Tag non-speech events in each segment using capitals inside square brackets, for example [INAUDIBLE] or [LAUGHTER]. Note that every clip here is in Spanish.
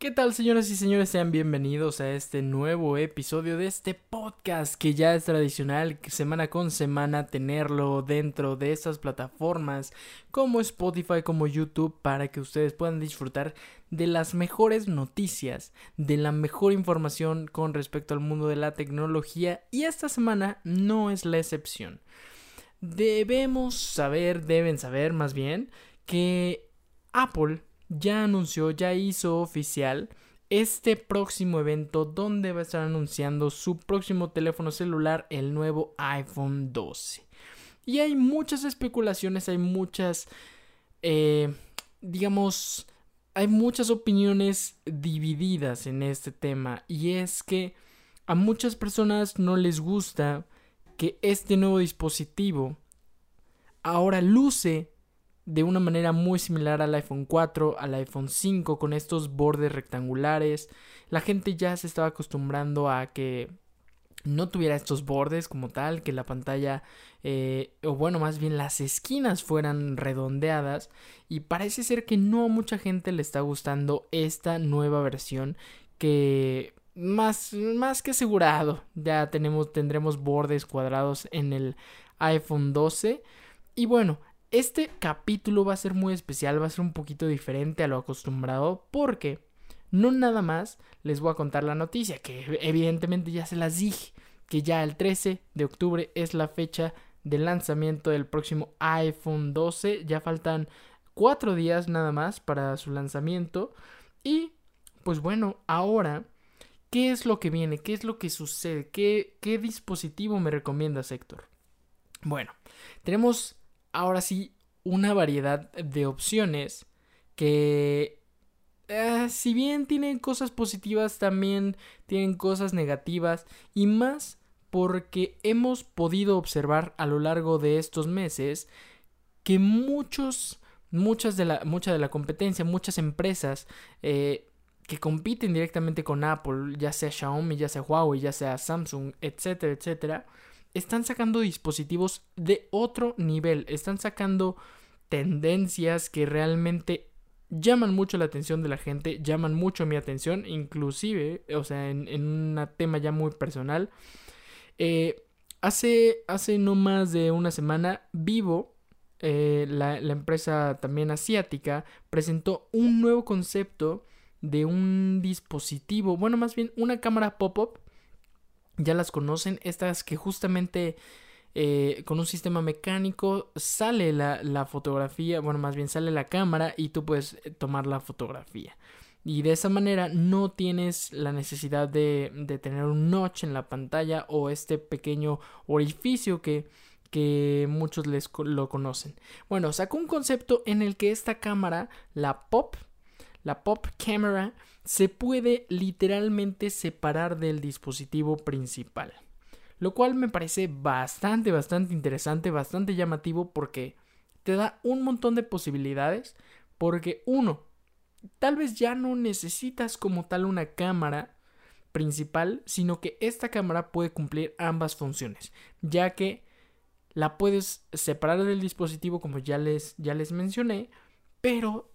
¿Qué tal señoras y señores? Sean bienvenidos a este nuevo episodio de este podcast que ya es tradicional semana con semana tenerlo dentro de estas plataformas como Spotify, como YouTube para que ustedes puedan disfrutar de las mejores noticias, de la mejor información con respecto al mundo de la tecnología y esta semana no es la excepción. Debemos saber, deben saber más bien, que Apple ya anunció, ya hizo oficial este próximo evento donde va a estar anunciando su próximo teléfono celular, el nuevo iPhone 12. Y hay muchas especulaciones, hay muchas, eh, digamos, hay muchas opiniones divididas en este tema. Y es que a muchas personas no les gusta que este nuevo dispositivo ahora luce de una manera muy similar al iPhone 4, al iPhone 5, con estos bordes rectangulares. La gente ya se estaba acostumbrando a que no tuviera estos bordes como tal, que la pantalla, eh, o bueno, más bien las esquinas fueran redondeadas. Y parece ser que no a mucha gente le está gustando esta nueva versión que más, más que asegurado ya tenemos, tendremos bordes cuadrados en el iPhone 12. Y bueno, este capítulo va a ser muy especial, va a ser un poquito diferente a lo acostumbrado porque no nada más les voy a contar la noticia, que evidentemente ya se las dije, que ya el 13 de octubre es la fecha de lanzamiento del próximo iPhone 12, ya faltan cuatro días nada más para su lanzamiento y pues bueno, ahora, ¿qué es lo que viene? ¿Qué es lo que sucede? ¿Qué, qué dispositivo me recomiendas, Héctor? Bueno, tenemos ahora sí una variedad de opciones que eh, si bien tienen cosas positivas también tienen cosas negativas y más porque hemos podido observar a lo largo de estos meses que muchos muchas de la mucha de la competencia muchas empresas eh, que compiten directamente con Apple ya sea Xiaomi ya sea Huawei ya sea Samsung etcétera etcétera están sacando dispositivos de otro nivel, están sacando tendencias que realmente llaman mucho la atención de la gente, llaman mucho mi atención, inclusive, o sea, en, un tema ya muy personal. Eh, hace, hace no más de una semana, Vivo, eh, la, la empresa también asiática, presentó un nuevo concepto de un dispositivo, bueno, más bien una cámara pop-up ya las conocen, estas que justamente eh, con un sistema mecánico sale la, fotografía, bueno, más bien sale la cámara y tú puedes eh, tomar la fotografía. Y de esa manera no tienes la necesidad de, tener un notch en la pantalla o este pequeño orificio que, que muchos les lo conocen. Bueno, sacó un concepto en el que esta cámara, la pop, la pop camera, se puede literalmente separar del dispositivo principal. Lo cual me parece bastante, bastante interesante, bastante llamativo porque te da un montón de posibilidades. Porque uno, tal vez ya no necesitas como tal una cámara principal, sino que esta cámara puede cumplir ambas funciones, ya que la puedes separar del dispositivo como ya les, ya les mencioné, pero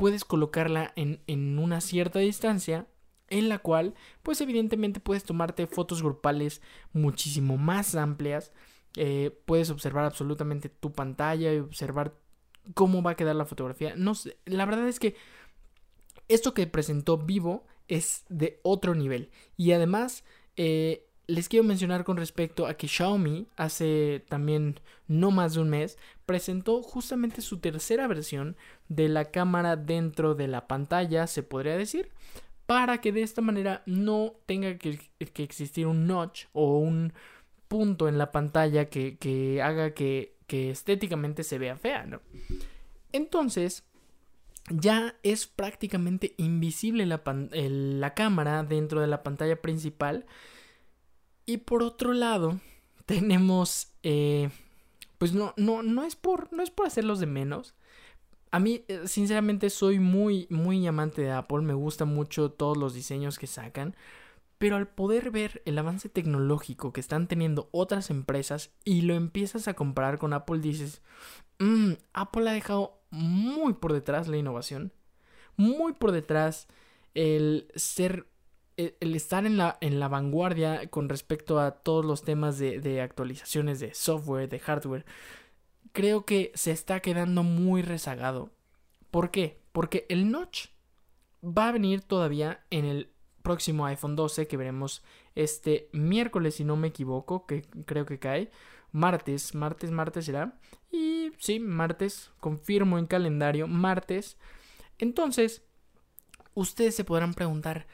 puedes colocarla en, una cierta distancia en la cual pues evidentemente puedes tomarte fotos grupales muchísimo más amplias eh, puedes observar absolutamente tu pantalla y observar cómo va a quedar la fotografía. No sé, la verdad es que esto que presentó Vivo es de otro nivel. Y además eh, les quiero mencionar con respecto a que Xiaomi hace también no más de un mes presentó justamente su tercera versión de la cámara dentro de la pantalla, se podría decir, para que de esta manera no tenga que, existir un notch o un punto en la pantalla que, haga que, estéticamente se vea fea, ¿no? Entonces, ya es prácticamente invisible la cámara dentro de la pantalla principal y por otro lado, [LAUGHS] tenemos, eh, pues no, no, no es por, no es por hacerlos de menos. A mí, eh, sinceramente, soy muy, muy amante de Apple. Me gustan mucho todos los diseños que sacan. Pero al poder ver el avance tecnológico que están teniendo otras empresas y lo empiezas a comparar con Apple, dices, mm, Apple ha dejado muy por detrás la innovación, muy por detrás el ser el estar en la, en la vanguardia con respecto a todos los temas de, de, actualizaciones de software, de hardware, creo que se está quedando muy rezagado. ¿Por qué? Porque el notch va a venir todavía en el próximo iPhone 12 que veremos este miércoles, si no me equivoco, que creo que cae. Martes, martes, martes será. Y sí, martes, confirmo en calendario, martes. Entonces, ustedes se podrán preguntar,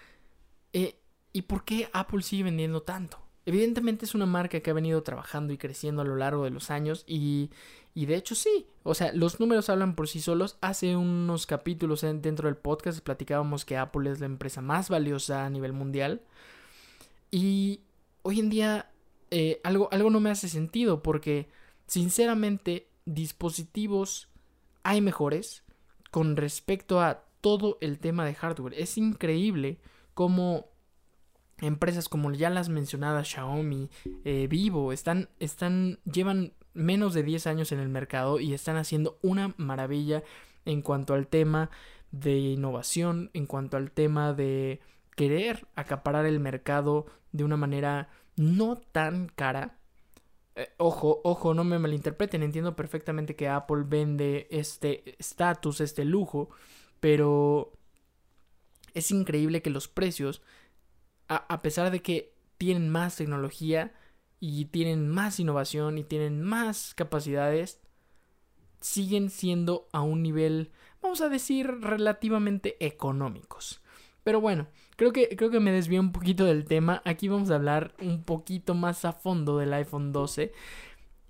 eh, ¿y por qué Apple sigue vendiendo tanto? Evidentemente es una marca que ha venido trabajando y creciendo a lo largo de los años y, y de hecho sí, o sea, los números hablan por sí solos. Hace unos capítulos dentro del podcast platicábamos que Apple es la empresa más valiosa a nivel mundial y hoy en día eh, algo, algo no me hace sentido porque sinceramente dispositivos hay mejores con respecto a todo el tema de hardware. Es increíble cómo empresas como ya las mencionadas Xiaomi, eh, Vivo, están, están, llevan menos de 10 años en el mercado y están haciendo una maravilla en cuanto al tema de innovación, en cuanto al tema de querer acaparar el mercado de una manera no tan cara. Eh, ojo, ojo, no me malinterpreten, entiendo perfectamente que Apple vende este estatus, este lujo, pero es increíble que los precios, a, pesar de que tienen más tecnología y tienen más innovación y tienen más capacidades, siguen siendo a un nivel, vamos a decir, relativamente económicos. Pero bueno, creo que, creo que me desvío un poquito del tema. Aquí vamos a hablar un poquito más a fondo del iPhone 12.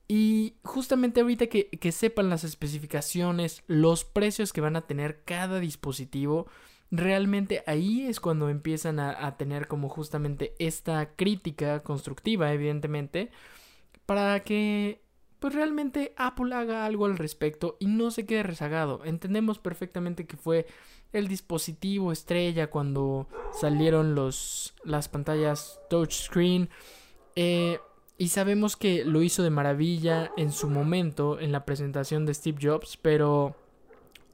Y justamente ahorita que, que, sepan las especificaciones, los precios que van a tener cada dispositivo, realmente ahí es cuando empiezan a, a tener como justamente esta crítica constructiva, evidentemente, para que pues realmente Apple haga algo al respecto y no se quede rezagado. Entendemos perfectamente que fue el dispositivo estrella cuando salieron los, las pantallas touchscreen. Eh, y sabemos que lo hizo de maravilla en su momento en la presentación de Steve Jobs, pero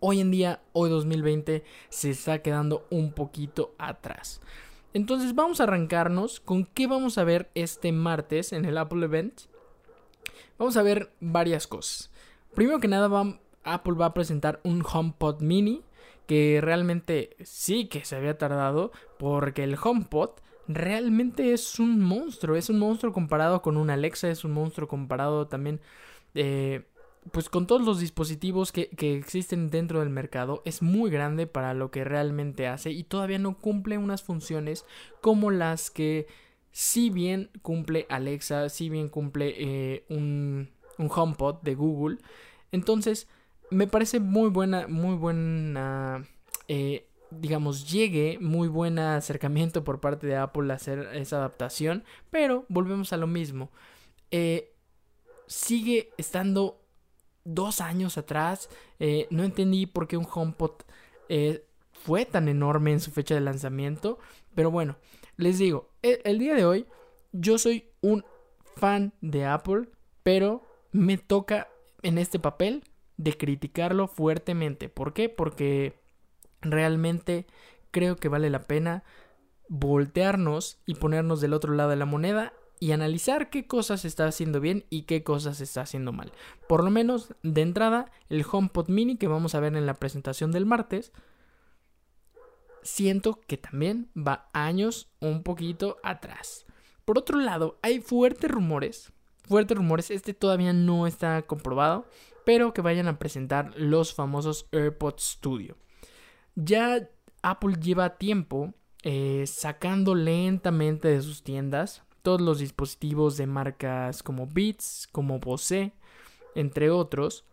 hoy en día, hoy 2020, se está quedando un poquito atrás. Entonces vamos a arrancarnos con qué vamos a ver este martes en el Apple Event. Vamos a ver varias cosas. Primero que nada, Apple va a presentar un HomePod mini que realmente sí que se había tardado porque el HomePod realmente es un monstruo, es un monstruo comparado con un Alexa, es un monstruo comparado también eh, pues con todos los dispositivos que, que, existen dentro del mercado es muy grande para lo que realmente hace y todavía no cumple unas funciones como las que si bien cumple Alexa, si bien cumple eh, un, un HomePod de Google, entonces me parece muy buena, muy buena, eh, digamos, llegue, muy buen acercamiento por parte de Apple a hacer esa adaptación, pero volvemos a lo mismo. Eh, sigue estando dos años atrás. Eh, no entendí por qué un HomePod fue tan enorme en su fecha de lanzamiento, pero bueno, les digo, el, el día de hoy yo soy un fan de Apple, pero me toca en este papel de criticarlo fuertemente. ¿Por qué? Porque realmente creo que vale la pena voltearnos y ponernos del otro lado de la moneda y analizar qué cosas está haciendo bien y qué cosas está haciendo mal. Por lo menos de entrada, el HomePod mini que vamos a ver en la presentación del martes, siento que también va años un poquito atrás. Por otro lado, hay fuertes rumores, fuertes rumores, este todavía no está comprobado, pero que vayan a presentar los famosos AirPods Studio. Ya Apple lleva tiempo eh, sacando lentamente de sus tiendas todos los dispositivos de marcas como Beats, como Bose, entre otros.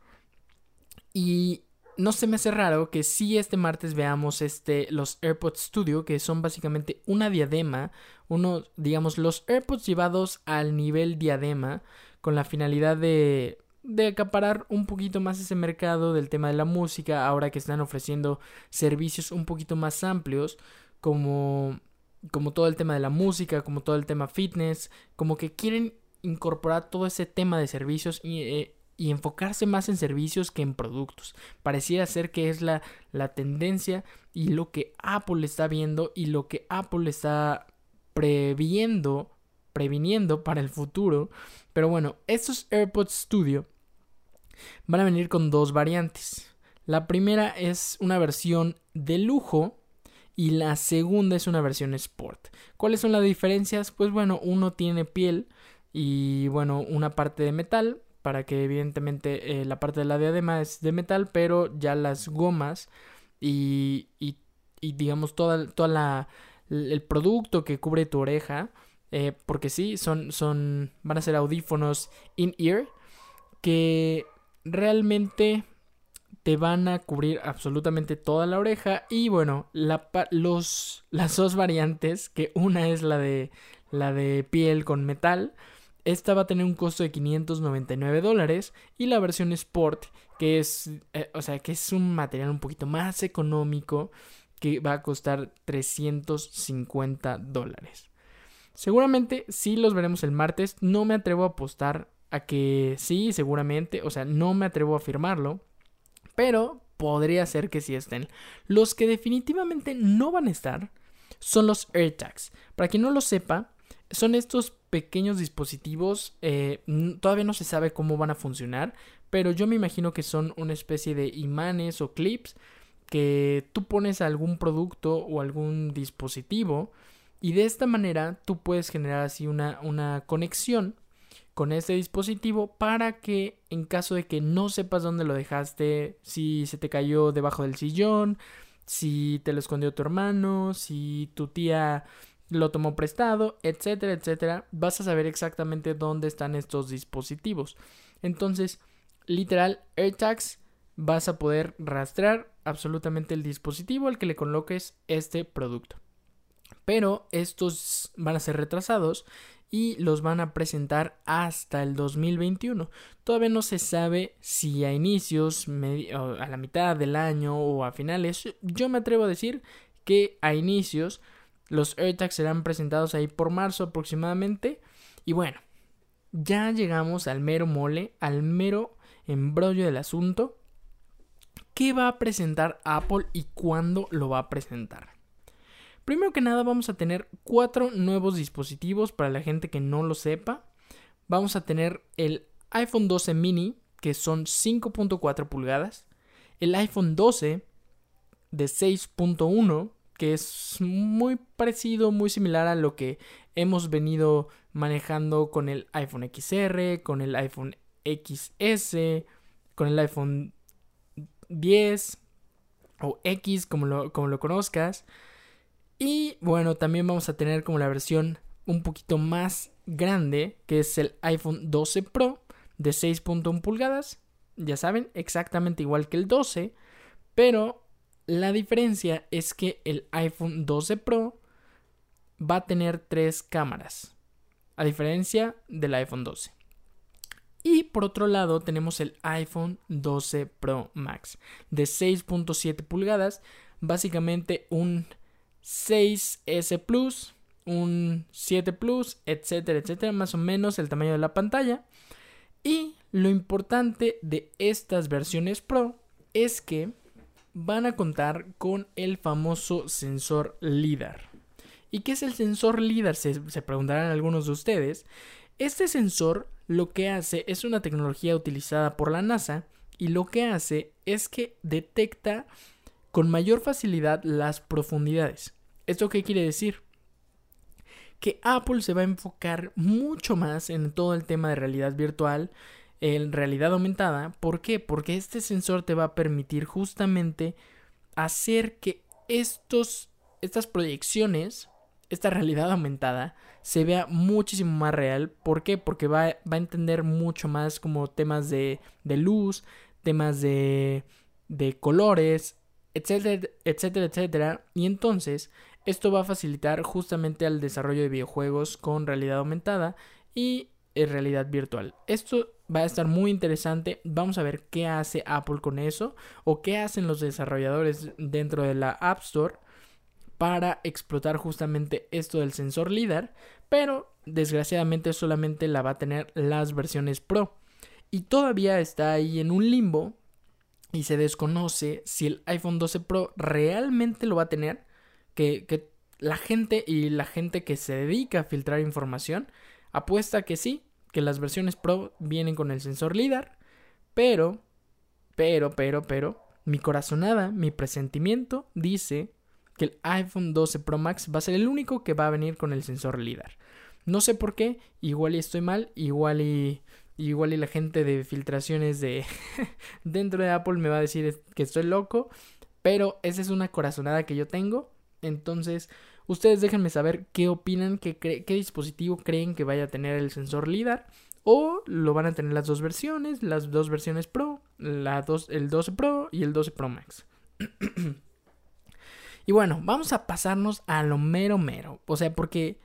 Y no se me hace raro que si este martes veamos este, los AirPods Studio, que son básicamente una diadema, uno, digamos, los AirPods llevados al nivel diadema, con la finalidad de de acaparar un poquito más ese mercado del tema de la música, ahora que están ofreciendo servicios un poquito más amplios, como, como todo el tema de la música, como todo el tema fitness, como que quieren incorporar todo ese tema de servicios y, eh, enfocarse más en servicios que en productos. Pareciera ser que es la, la tendencia y lo que Apple está viendo y lo que Apple está previendo, previniendo para el futuro. Pero bueno, estos AirPods Studio van a venir con dos variantes. La primera es una versión de lujo y la segunda es una versión Sport. ¿Cuáles son las diferencias? Pues bueno, uno tiene piel y bueno, una parte de metal para que evidentemente eh, la parte de la diadema es de metal, pero ya las gomas y, y, digamos toda, toda la, el producto que cubre tu oreja, eh, porque sí, son, son, van a ser audífonos in-ear que realmente te van a cubrir absolutamente toda la oreja. Y bueno, la, los, las dos variantes, que una es la de, la de piel con metal, esta va a tener un costo de 599 dólares y la versión Sport, que es, eh, o sea, que es un material un poquito más económico, que va a costar 350 dólares. Seguramente sí los veremos el martes, no me atrevo a apostar a que sí, seguramente, o sea, no me atrevo a afirmarlo, pero podría ser que sí estén. Los que definitivamente no van a estar son los AirTags. Para quien no lo sepa, son estos pequeños dispositivos, eh, todavía no se sabe cómo van a funcionar, pero yo me imagino que son una especie de imanes o clips que tú pones a algún producto o algún dispositivo y de esta manera tú puedes generar así una, una conexión con este dispositivo para que en caso de que no sepas dónde lo dejaste, si se te cayó debajo del sillón, si te lo escondió tu hermano, si tu tía lo tomó prestado, etcétera, etcétera, vas a saber exactamente dónde están estos dispositivos. Entonces, literal, AirTags vas a poder rastrear absolutamente el dispositivo al que le coloques este producto. Pero estos van a ser retrasados y los van a presentar hasta el 2021. Todavía no se sabe si a inicios, a la mitad del año o a finales. Yo me atrevo a decir que a inicios los AirTags serán presentados ahí por marzo aproximadamente. Y bueno, ya llegamos al mero mole, al mero embrollo del asunto. ¿Qué va a presentar Apple y cuándo lo va a presentar? Primero que nada vamos a tener cuatro nuevos dispositivos para la gente que no lo sepa. Vamos a tener el iPhone 12 mini, que son 5.4 pulgadas. El iPhone 12 de 6.1, que es muy parecido, muy similar a lo que hemos venido manejando con el iPhone XR, con el iPhone XS, con el iPhone 10 o X como lo, como lo conozcas. Y bueno, también vamos a tener como la versión un poquito más grande, que es el iPhone 12 Pro de 6.1 pulgadas. Ya saben, exactamente igual que el 12, pero la diferencia es que el iPhone 12 Pro va a tener tres cámaras, a diferencia del iPhone 12. Y por otro lado tenemos el iPhone 12 Pro Max de 6.7 pulgadas, básicamente un 6S Plus, un 7 Plus, etcétera, etcétera, más o menos el tamaño de la pantalla. Y lo importante de estas versiones Pro es que van a contar con el famoso sensor LIDAR. ¿Y qué es el sensor LIDAR? Se, se, preguntarán algunos de ustedes. Este sensor lo que hace es una tecnología utilizada por la NASA y lo que hace es que detecta con mayor facilidad las profundidades. ¿Esto qué quiere decir? Que Apple se va a enfocar mucho más en todo el tema de realidad virtual, en realidad aumentada. ¿Por qué? Porque este sensor te va a permitir justamente hacer que estos, estas proyecciones, esta realidad aumentada, se vea muchísimo más real. ¿Por qué? Porque va, a entender mucho más como temas de, de luz, temas de, de colores, etcétera, etcétera, etcétera. Y entonces esto va a facilitar justamente al desarrollo de videojuegos con realidad aumentada y realidad virtual. Esto va a estar muy interesante. Vamos a ver qué hace Apple con eso o qué hacen los desarrolladores dentro de la App Store para explotar justamente esto del sensor LIDAR, pero desgraciadamente solamente la va a tener las versiones Pro. Y todavía está ahí en un limbo y se desconoce si el iPhone 12 Pro realmente lo va a tener, que, que la gente y la gente que se dedica a filtrar información apuesta que sí, que las versiones Pro vienen con el sensor LIDAR, pero, pero, pero, pero, mi corazonada, mi presentimiento dice que el iPhone 12 Pro Max va a ser el único que va a venir con el sensor LIDAR. No sé por qué, igual y estoy mal, igual y igual y la gente de filtraciones de [LAUGHS] dentro de Apple me va a decir que estoy loco, pero esa es una corazonada que yo tengo. Entonces, ustedes déjenme saber qué opinan, qué, qué dispositivo creen que vaya a tener el sensor LIDAR. O lo van a tener las dos versiones, las dos versiones Pro, la dos, el 12 Pro y el 12 Pro Max. [CLEARS THROAT] y bueno, vamos a pasarnos a lo mero mero. O sea, porque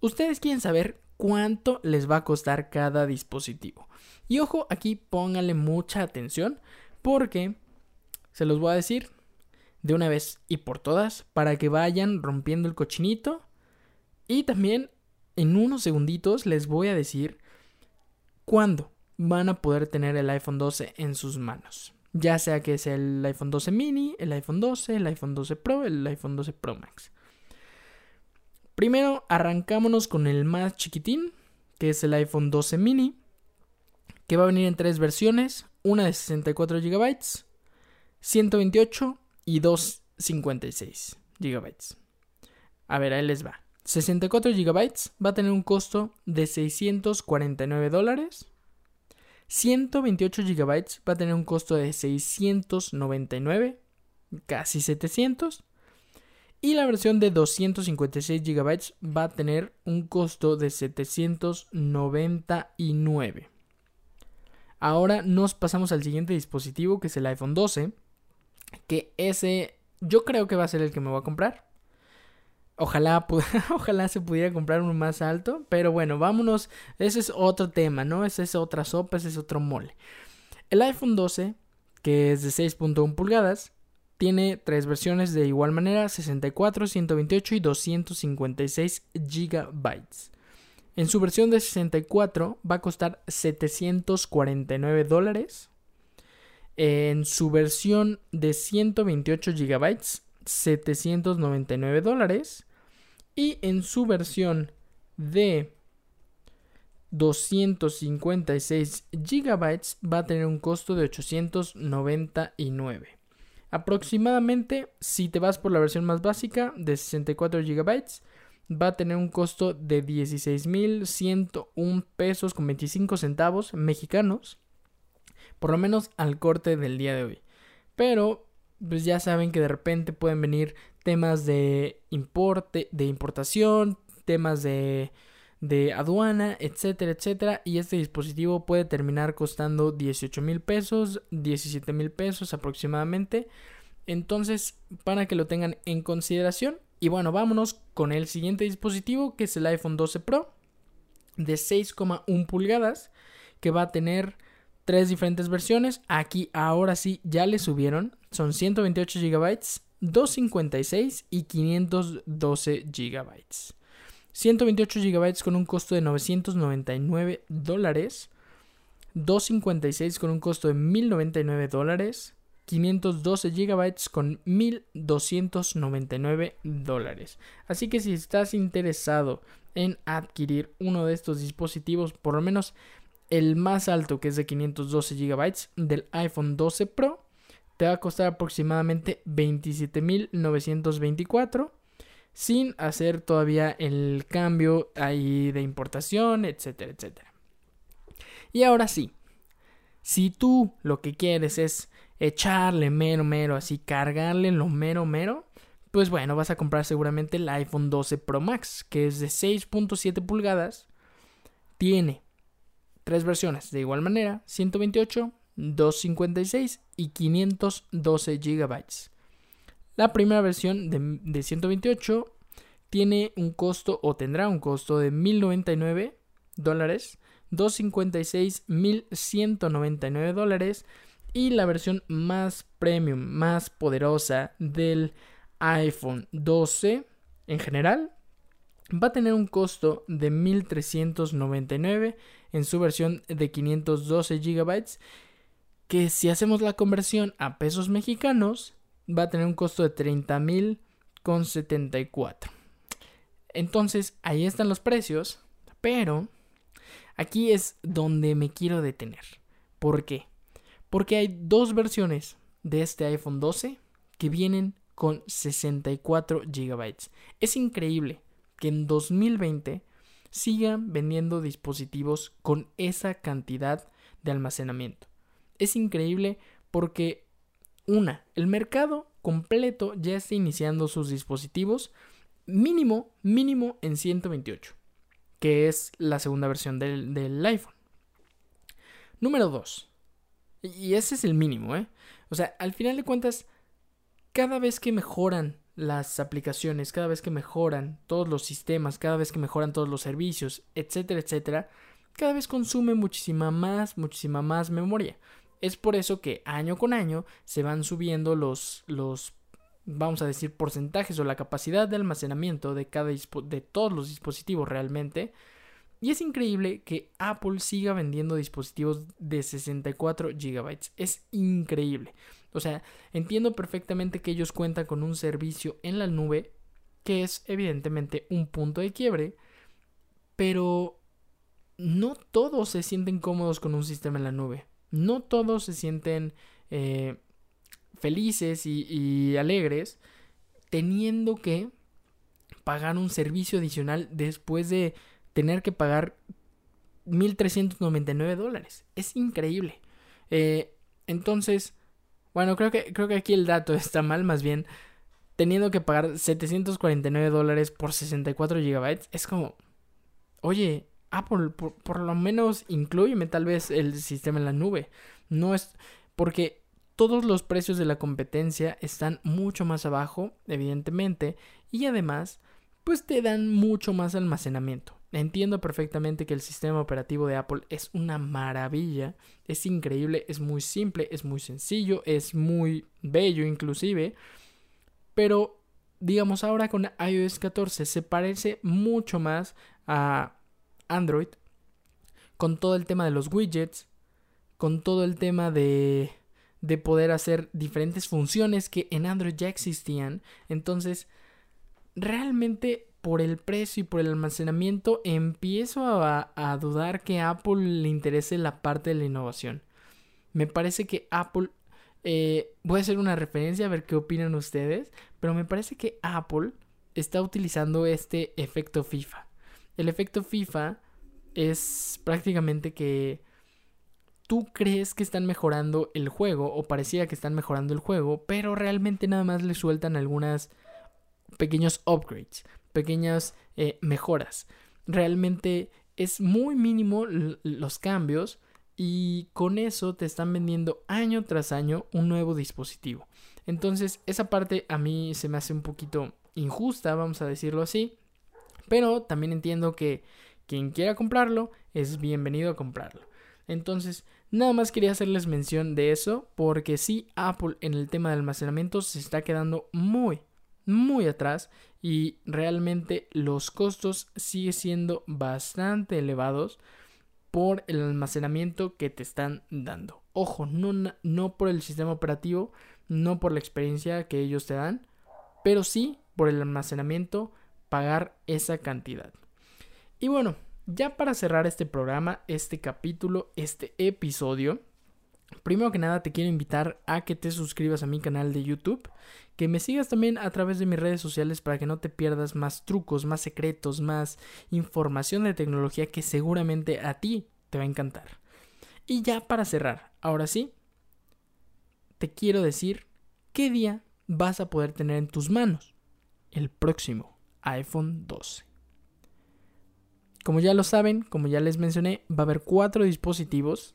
ustedes quieren saber cuánto les va a costar cada dispositivo. Y ojo, aquí pónganle mucha atención porque se los voy a decir de una vez y por todas para que vayan rompiendo el cochinito. Y también en unos segunditos les voy a decir cuándo van a poder tener el iPhone 12 en sus manos. Ya sea que sea el iPhone 12 mini, el iPhone 12, el iPhone 12 Pro, el iPhone 12 Pro Max. Primero arrancámonos con el más chiquitín, que es el iPhone 12 mini, que va a venir en tres versiones, una de 64 GB, 128 y 256 GB. A ver, ahí les va. 64 GB va a tener un costo de 649 dólares. 128 GB va a tener un costo de 699, casi 700. Y la versión de 256 GB va a tener un costo de 799. Ahora nos pasamos al siguiente dispositivo que es el iPhone 12. Que ese yo creo que va a ser el que me voy a comprar. Ojalá, [LAUGHS] ojalá se pudiera comprar uno más alto. Pero bueno, vámonos. Ese es otro tema, ¿no? Ese es otra sopa, ese es otro mole. El iPhone 12, que es de 6.1 pulgadas, tiene tres versiones de igual manera, 64, 128 y 256 GB. En su versión de 64 va a costar 749 dólares. En su versión de 128 GB, 799 dólares. Y en su versión de 256 GB va a tener un costo de 899. Aproximadamente, si te vas por la versión más básica de 64 GB, va a tener un costo de 16.101 pesos con 25 centavos mexicanos, por lo menos al corte del día de hoy. Pero, pues ya saben que de repente pueden venir temas de importe, de importación, temas de de aduana, etcétera, etcétera. Y este dispositivo puede terminar costando 18 mil pesos, 17 mil pesos aproximadamente. Entonces, para que lo tengan en consideración. Y bueno, vámonos con el siguiente dispositivo, que es el iPhone 12 Pro, de 6,1 pulgadas, que va a tener tres diferentes versiones. Aquí ahora sí ya le subieron. Son 128 GB, 256 y 512 GB. 128 GB con un costo de 999 dólares. 256 con un costo de 1099 dólares. 512 GB con 1299 dólares. Así que si estás interesado en adquirir uno de estos dispositivos, por lo menos el más alto que es de 512 GB del iPhone 12 Pro, te va a costar aproximadamente 27.924 sin hacer todavía el cambio ahí de importación, etcétera, etcétera. Y ahora sí, si tú lo que quieres es echarle mero mero, así cargarle lo mero mero, pues bueno, vas a comprar seguramente el iPhone 12 Pro Max, que es de 6.7 pulgadas, tiene tres versiones de igual manera, 128, 256 y 512 GB. La primera versión de, 128 tiene un costo o tendrá un costo de 1099 dólares, 256 1199 dólares y la versión más premium, más poderosa del iPhone 12 en general va a tener un costo de 1399 en su versión de 512 GB que si hacemos la conversión a pesos mexicanos va a tener un costo de 30 mil con 74. Entonces ahí están los precios, pero aquí es donde me quiero detener. ¿Por qué? Porque hay dos versiones de este iPhone 12 que vienen con 64 GB. Es increíble que en 2020 sigan vendiendo dispositivos con esa cantidad de almacenamiento. Es increíble porque, una, el mercado completo ya está iniciando sus dispositivos mínimo, mínimo en 128, que es la segunda versión del, del iPhone. Número 2. Y ese es el mínimo, ¿eh? O sea, al final de cuentas, cada vez que mejoran las aplicaciones, cada vez que mejoran todos los sistemas, cada vez que mejoran todos los servicios, etcétera, etcétera, cada vez consume muchísima más, muchísima más memoria. Es por eso que año con año se van subiendo los, los vamos a decir, porcentajes o la capacidad de almacenamiento de, cada de todos los dispositivos realmente. Y es increíble que Apple siga vendiendo dispositivos de 64 GB. Es increíble. O sea, entiendo perfectamente que ellos cuentan con un servicio en la nube que es evidentemente un punto de quiebre, pero no todos se sienten cómodos con un sistema en la nube. No todos se sienten eh, felices y, alegres teniendo que pagar un servicio adicional después de tener que pagar 1.399 dólares. Es increíble. Eh, entonces, bueno, creo que, creo que aquí el dato [LAUGHS] está mal, más bien, teniendo que pagar 749 dólares por 64 gigabytes, es como, oye, Apple, por, por lo menos incluyeme tal vez el sistema en la nube. No es, porque todos los precios de la competencia están mucho más abajo, evidentemente, y además, pues te dan mucho más almacenamiento. Entiendo perfectamente que el sistema operativo de Apple es una maravilla, es increíble, es muy simple, es muy sencillo, es muy bello inclusive, pero digamos ahora con iOS 14 se parece mucho más a Android, con todo el tema de los widgets, con todo el tema de de poder hacer diferentes funciones que en Android ya existían. Entonces, realmente por el precio y por el almacenamiento empiezo a, dudar que a Apple le interese la parte de la innovación. Me parece que Apple... Eh, voy a hacer una referencia a ver qué opinan ustedes, pero me parece que Apple está utilizando este efecto FIFA. El efecto FIFA es prácticamente que tú crees que están mejorando el juego o parecía que están mejorando el juego, pero realmente nada más le sueltan algunas pequeños upgrades, pequeñas eh, mejoras. Realmente es muy mínimo los cambios y con eso te están vendiendo año tras año un nuevo dispositivo. Entonces esa parte a mí se me hace un poquito injusta, vamos a decirlo así, pero también entiendo que quien quiera comprarlo es bienvenido a comprarlo. Entonces, Nada más quería hacerles mención de eso porque sí, Apple en el tema de almacenamiento se está quedando muy, muy atrás y realmente los costos siguen siendo bastante elevados por el almacenamiento que te están dando. Ojo, no, no por el sistema operativo, no por la experiencia que ellos te dan, pero sí por el almacenamiento pagar esa cantidad. Y bueno, ya para cerrar este programa, este capítulo, este episodio, primero que nada te quiero invitar a que te suscribas a mi canal de YouTube, que me sigas también a través de mis redes sociales para que no te pierdas más trucos, más secretos, más información de tecnología que seguramente a ti te va a encantar. Y ya para cerrar, ahora sí, te quiero decir qué día vas a poder tener en tus manos el próximo iPhone 12. Como ya lo saben, como ya les mencioné, va a haber cuatro dispositivos.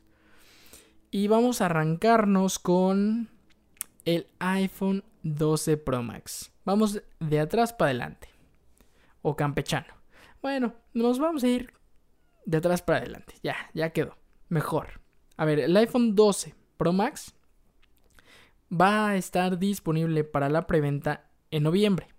Y vamos a arrancarnos con el iPhone 12 Pro Max. Vamos de atrás para adelante. O campechano. Bueno, nos vamos a ir de atrás para adelante. Ya, ya quedó. Mejor. A ver, el iPhone 12 Pro Max va a estar disponible para la preventa en noviembre.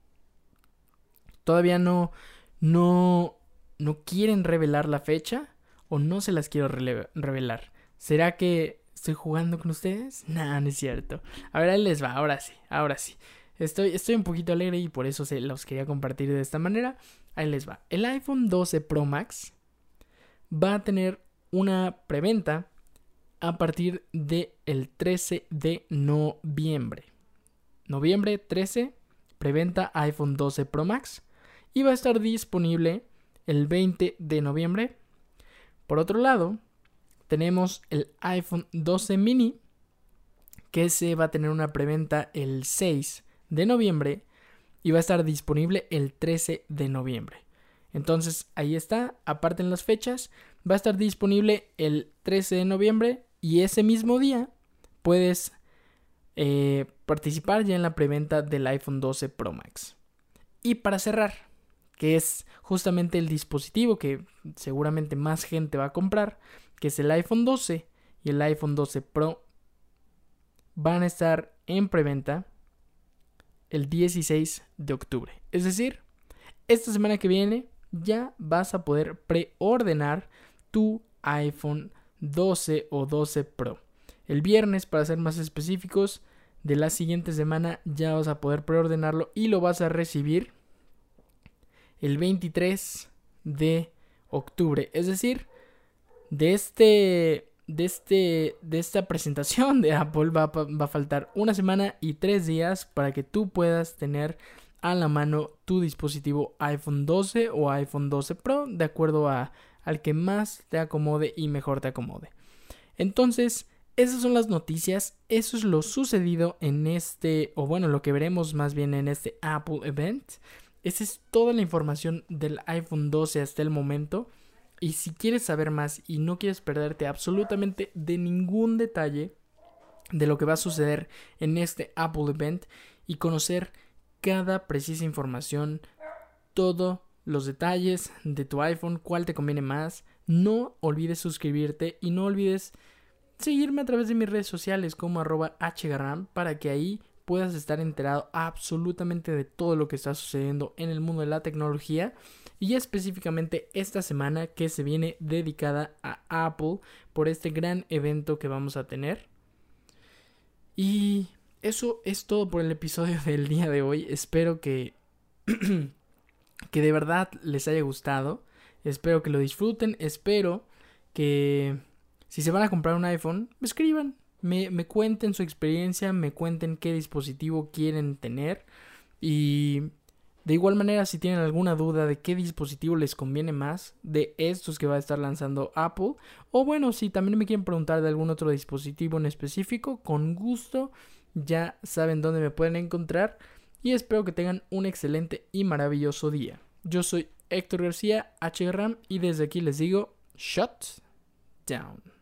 Todavía no, no no quieren revelar la fecha o no se las quiero revelar. ¿Será que estoy jugando con ustedes? [LAUGHS] No, no es cierto. A ver, ahí les va, ahora sí, ahora sí. Estoy, estoy un poquito alegre y por eso se los quería compartir de esta manera. Ahí les va. El iPhone 12 Pro Max va a tener una preventa a partir del el 13 de noviembre. Noviembre 13, preventa iPhone 12 Pro Max y va a estar disponible el 20 de noviembre. Por otro lado, tenemos el iPhone 12 mini que se va a tener una preventa el 6 de noviembre y va a estar disponible el 13 de noviembre. Entonces ahí está, aparte en las fechas, va a estar disponible el 13 de noviembre y ese mismo día puedes eh, participar ya en la preventa del iPhone 12 Pro Max. Y para cerrar, que es justamente el dispositivo que seguramente más gente va a comprar, que es el iPhone 12 y el iPhone 12 Pro, van a estar en preventa el 16 de octubre. Es decir, esta semana que viene ya vas a poder preordenar tu iPhone 12 o 12 Pro. El viernes, para ser más específicos, de la siguiente semana ya vas a poder preordenarlo y lo vas a recibir el 23 de octubre. Es decir, de este de este de esta presentación de Apple va, va, a faltar una semana y tres días para que tú puedas tener a la mano tu dispositivo iPhone 12 o iPhone 12 Pro de acuerdo a al que más te acomode y mejor te acomode. Entonces, esas son las noticias, eso es lo sucedido en este, o bueno, lo que veremos más bien en este Apple Event. Esa es toda la información del iPhone 12 hasta el momento. Y si quieres saber más y no quieres perderte absolutamente de ningún detalle de lo que va a suceder en este Apple Event y conocer cada precisa información, todo los detalles de tu iPhone, cuál te conviene más. No olvides suscribirte y no olvides seguirme a través de mis redes sociales como arroba hgarram para que ahí puedas estar enterado absolutamente de todo lo que está sucediendo en el mundo de la tecnología y específicamente esta semana que se viene dedicada a Apple por este gran evento que vamos a tener. Y eso es todo por el episodio del día de hoy. Espero que [CLEARS THROAT] que de verdad les haya gustado. Espero que lo disfruten. Espero que si se van a comprar un iPhone, me escriban. Me, cuenten su experiencia, me cuenten qué dispositivo quieren tener. Y de igual manera, si tienen alguna duda de qué dispositivo les conviene más de estos que va a estar lanzando Apple, o bueno, si también me quieren preguntar de algún otro dispositivo en específico, con gusto ya saben dónde me pueden encontrar y espero que tengan un excelente y maravilloso día. Yo soy Héctor García, HRAM, y desde aquí les digo, shut down.